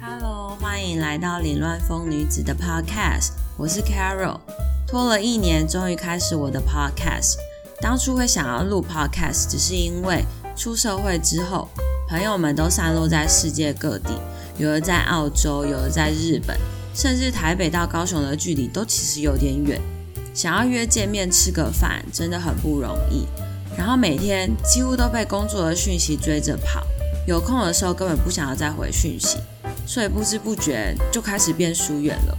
Hello，欢迎来到凌乱风女子的 Podcast，我是 Carol。拖了一年，终于开始我的 Podcast。当初会想要录 Podcast，只是因为出社会之后，朋友们都散落在世界各地，有的在澳洲，有的在日本，甚至台北到高雄的距离都其实有点远。想要约见面吃个饭，真的很不容易。然后每天几乎都被工作的讯息追着跑，有空的时候根本不想要再回讯息。所以不知不觉就开始变疏远了。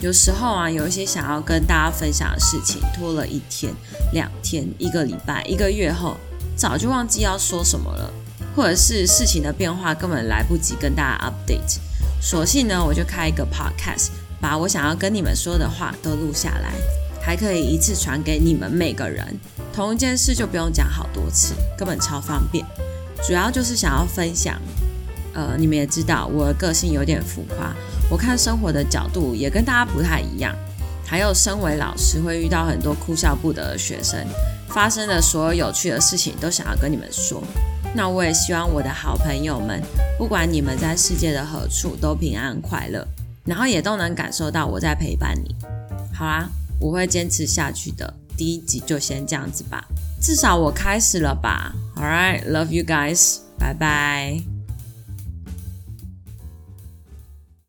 有时候啊，有一些想要跟大家分享的事情，拖了一天、两天、一个礼拜、一个月后，早就忘记要说什么了，或者是事情的变化根本来不及跟大家 update。索性呢，我就开一个 podcast，把我想要跟你们说的话都录下来，还可以一次传给你们每个人。同一件事就不用讲好多次，根本超方便。主要就是想要分享。呃，你们也知道我的个性有点浮夸，我看生活的角度也跟大家不太一样。还有，身为老师会遇到很多哭笑不得的学生，发生的所有有趣的事情都想要跟你们说。那我也希望我的好朋友们，不管你们在世界的何处，都平安快乐，然后也都能感受到我在陪伴你。好啦，我会坚持下去的。第一集就先这样子吧，至少我开始了吧。All right, love you guys，拜拜。